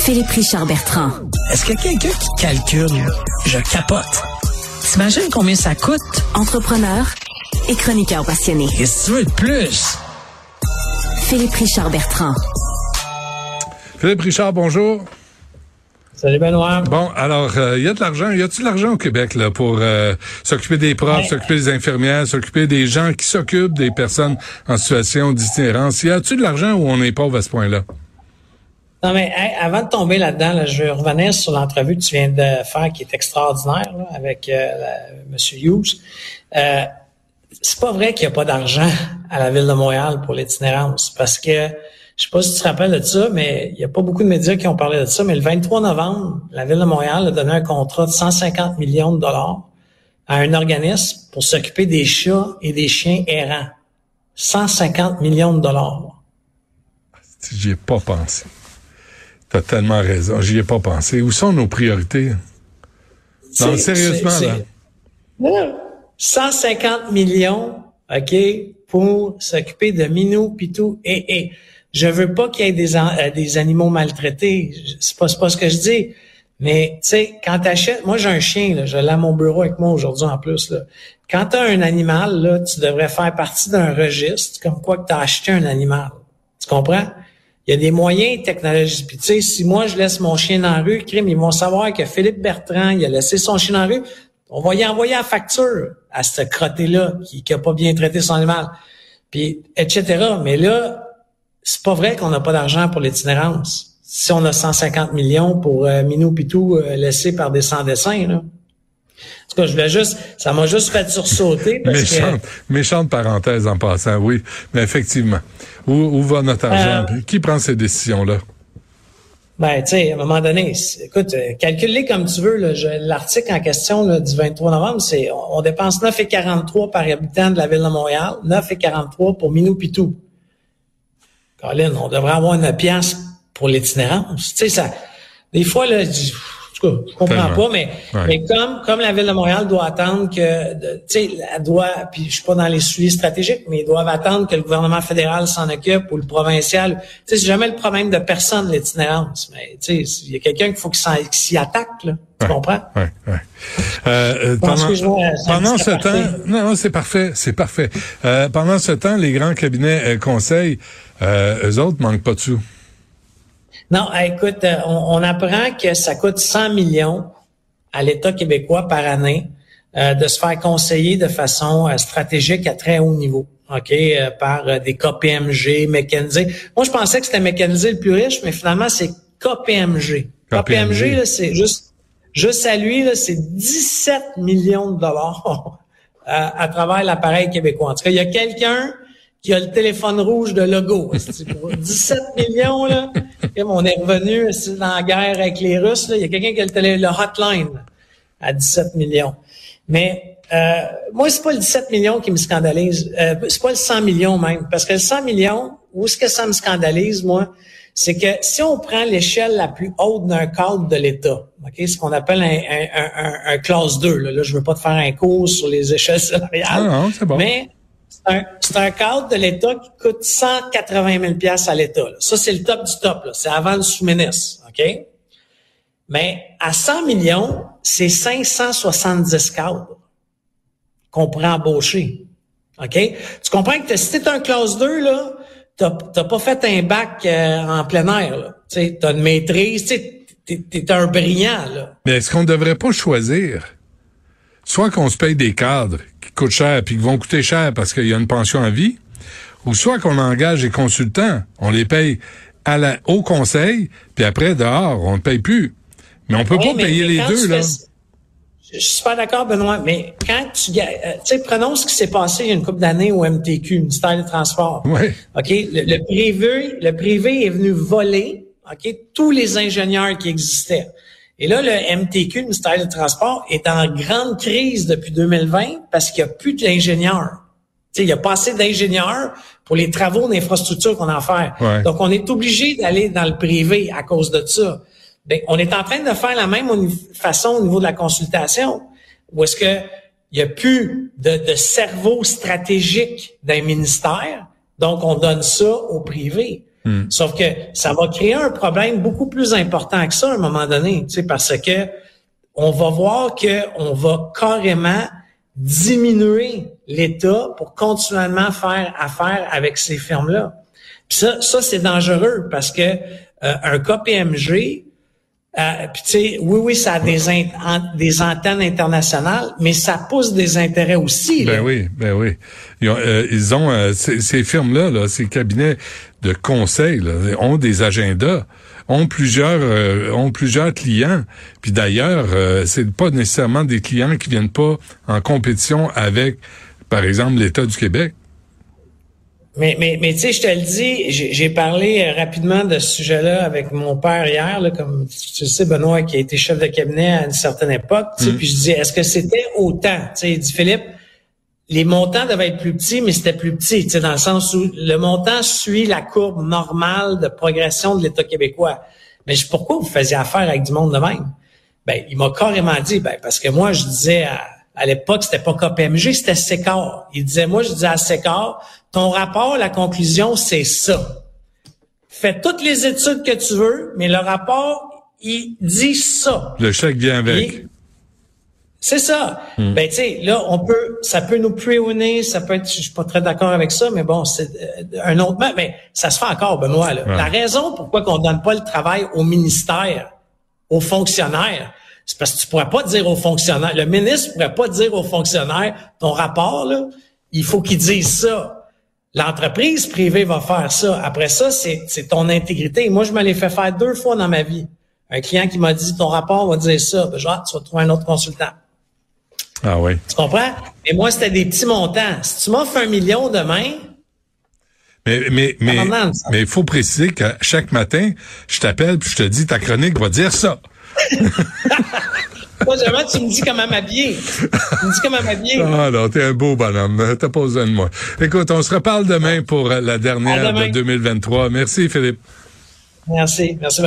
Philippe Richard Bertrand. Est-ce que quelqu'un qui calcule, je capote. T'imagines combien ça coûte? Entrepreneur et chroniqueur passionné. Qu'est-ce que tu veux de plus? Philippe Richard Bertrand. Philippe Richard, bonjour. Salut Benoît. Bon, alors, il euh, y a de l'argent. Y a-t-il de l'argent au Québec là pour euh, s'occuper des profs, s'occuper des infirmières, s'occuper des gens qui s'occupent des personnes en situation d'itinérance? Y a-t-il de l'argent où on est pauvre à ce point-là? Non, mais avant de tomber là-dedans, je vais revenir sur l'entrevue que tu viens de faire qui est extraordinaire avec euh, M. Hughes. Euh, c'est pas vrai qu'il n'y a pas d'argent à la Ville de Montréal pour l'itinérance parce que je sais pas si tu te rappelles de ça, mais il n'y a pas beaucoup de médias qui ont parlé de ça, mais le 23 novembre, la Ville de Montréal a donné un contrat de 150 millions de dollars à un organisme pour s'occuper des chats et des chiens errants. 150 millions de dollars. J'y ai pas pensé. T'as tellement raison. J'y ai pas pensé. Où sont nos priorités? Non, sérieusement, là. 150 millions, OK, pour s'occuper de Minou, Pitou et et. Je veux pas qu'il y ait des, euh, des animaux maltraités. C'est pas, pas ce que je dis. Mais, tu sais, quand t'achètes, moi j'ai un chien, là, je l'ai à mon bureau avec moi aujourd'hui en plus. Là. Quand tu as un animal, là, tu devrais faire partie d'un registre comme quoi que tu as acheté un animal. Tu comprends? Il y a des moyens technologiques. Tu sais, si moi je laisse mon chien dans la rue, crime, ils vont savoir que Philippe Bertrand, il a laissé son chien dans la rue. On va y envoyer la facture à ce crotté-là qui, qui a pas bien traité son animal. Puis, etc. Mais là, c'est pas vrai qu'on n'a pas d'argent pour l'itinérance. Si on a 150 millions pour euh, Minou Pitou euh, laissé par des sans-dessins, là. En tout cas, je voulais juste, ça m'a juste fait sursauter. Parce méchante, que... méchante parenthèse en passant, oui. Mais effectivement, où, où va notre argent? Euh, Qui prend ces décisions-là? Ben, tu sais, à un moment donné, écoute, euh, calcule comme tu veux. L'article en question là, du 23 novembre, c'est on, dépense 9,43 par habitant de la ville de Montréal, 9,43 pour Minou Pitou. Colin, on devrait avoir une pièce pour l'itinérance. Tu sais, ça, des fois, là, je comprends pas, mais, mais comme, comme la Ville de Montréal doit attendre que, tu sais, elle doit, puis je suis pas dans les suivis stratégiques, mais ils doivent attendre que le gouvernement fédéral s'en occupe ou le provincial. Tu sais, c'est jamais le problème de personne, l'itinérance. Mais, tu sais, il y a quelqu'un qu'il faut qu'il s'y attaque, là. Tu comprends? Oui, oui. Euh, euh pendant, pendant ce temps, non, non c'est parfait, c'est parfait. Euh, pendant ce temps, les grands cabinets euh, conseils, euh, eux autres manquent pas de sous. Non, écoute, euh, on, apprend que ça coûte 100 millions à l'État québécois par année euh, de se faire conseiller de façon euh, stratégique à très haut niveau. OK, par des KPMG, McKinsey. Moi, je pensais que c'était McKinsey le plus riche, mais finalement, c'est KPMG. KPMG, c'est juste, juste à lui, c'est 17 millions de dollars à, à travers l'appareil québécois. En tout cas, il y a quelqu'un qui a le téléphone rouge de logo. Pour 17 millions, là, on est revenu dans la guerre avec les Russes. Là, il y a quelqu'un qui a le, télé, le hotline à 17 millions. Mais euh, moi, c'est pas le 17 millions qui me scandalise. Euh, c'est pas le 100 millions même. Parce que le 100 millions, où est-ce que ça me scandalise, moi? C'est que si on prend l'échelle la plus haute d'un cadre de l'État, ok, ce qu'on appelle un, un, un, un, classe 2, là, là je veux pas te faire un cours sur les échelles salariales, non, non, bon. mais c'est un, cadre de l'État qui coûte 180 000 à l'État. Ça, c'est le top du top. C'est avant le sous-ministre. OK? Mais à 100 millions, c'est 570 cadres qu'on pourrait embaucher. OK? Tu comprends que si t'es un classe 2, là, t'as, pas fait un bac euh, en plein air. Tu as une maîtrise. Tu es, un brillant. Là. Mais est-ce qu'on devrait pas choisir soit qu'on se paye des cadres qui coûtent cher puis qui vont coûter cher parce qu'il y a une pension à vie, ou soit qu'on engage des consultants, on les paye à la, au conseil, puis après, dehors, on ne paye plus. Mais on peut pas payer les deux, là. Je suis pas d'accord, Benoît, mais quand tu... Euh, tu sais, prenons ce qui s'est passé il y a une couple d'années au MTQ, ministère des Transports. Oui. OK? Le, le, privé, le privé est venu voler, OK, tous les ingénieurs qui existaient. Et là, le MTQ, le ministère des Transports, est en grande crise depuis 2020 parce qu'il n'y a plus d'ingénieurs. il n'y a pas assez d'ingénieurs pour les travaux d'infrastructure qu'on a à faire. Donc, on est obligé d'aller dans le privé à cause de ça. Bien, on est en train de faire la même façon au niveau de la consultation, où est-ce que il n'y a plus de, de cerveau stratégique d'un ministère, donc on donne ça au privé. Hmm. Sauf que ça va créer un problème beaucoup plus important que ça à un moment donné, tu parce que on va voir que on va carrément diminuer l'État pour continuellement faire affaire avec ces firmes-là. Ça, ça c'est dangereux parce que euh, un KPMG, euh, tu sais, oui, oui, ça a des, antennes internationales, mais ça pousse des intérêts aussi. Ben oui, ben oui. Ils ont, euh, euh, ces, firmes-là, là, ces cabinets de conseil, là, ont des agendas, ont plusieurs, ont plusieurs clients. Puis d'ailleurs, c'est pas nécessairement des clients qui viennent pas en compétition avec, par exemple, l'État du Québec. Mais, mais, mais tu sais, je te le dis, j'ai parlé euh, rapidement de ce sujet-là avec mon père hier, là, comme tu sais, Benoît, qui a été chef de cabinet à une certaine époque. Mm. Puis je dis, est-ce que c'était autant? Tu sais, il dit, Philippe, les montants devaient être plus petits, mais c'était plus petit, tu sais, dans le sens où le montant suit la courbe normale de progression de l'État québécois. Mais pourquoi vous faisiez affaire avec du monde de même? Ben, il m'a carrément dit, ben, parce que moi, je disais à, à l'époque, c'était pas KPMG, c'était SECAR. Il disait, moi, je disais à SECAR, ton rapport, la conclusion, c'est ça. Fais toutes les études que tu veux, mais le rapport, il dit ça. Le chèque vient avec. C'est ça. Hmm. Ben tu sais, là, on peut, ça peut nous préonner, ça peut être, je suis pas très d'accord avec ça, mais bon, c'est euh, un autre, mais ça se fait encore, Benoît. La raison pourquoi qu'on donne pas le travail au ministère, aux fonctionnaires, c'est parce que tu pourrais pas dire aux fonctionnaires, le ministre pourrait pas dire aux fonctionnaires, ton rapport là, il faut qu'il dise ça. L'entreprise privée va faire ça. Après ça, c'est ton intégrité. Moi, je me l'ai fait faire deux fois dans ma vie. Un client qui m'a dit, ton rapport va dire ça. Ben, genre, tu vas trouver un autre consultant. Ah oui. Tu comprends? Mais moi, c'était des petits montants. Si tu m'offres un million demain, mais mais mais mais il faut préciser que chaque matin, je t'appelle puis je te dis ta chronique va dire ça. Moi, jamais tu me dis comment m'habiller. Tu me dis comment m'habiller. Ah non, t'es un beau bonhomme. T'as pas besoin de moi. Écoute, on se reparle demain pour la dernière de 2023. Merci, Philippe. Merci. Merci,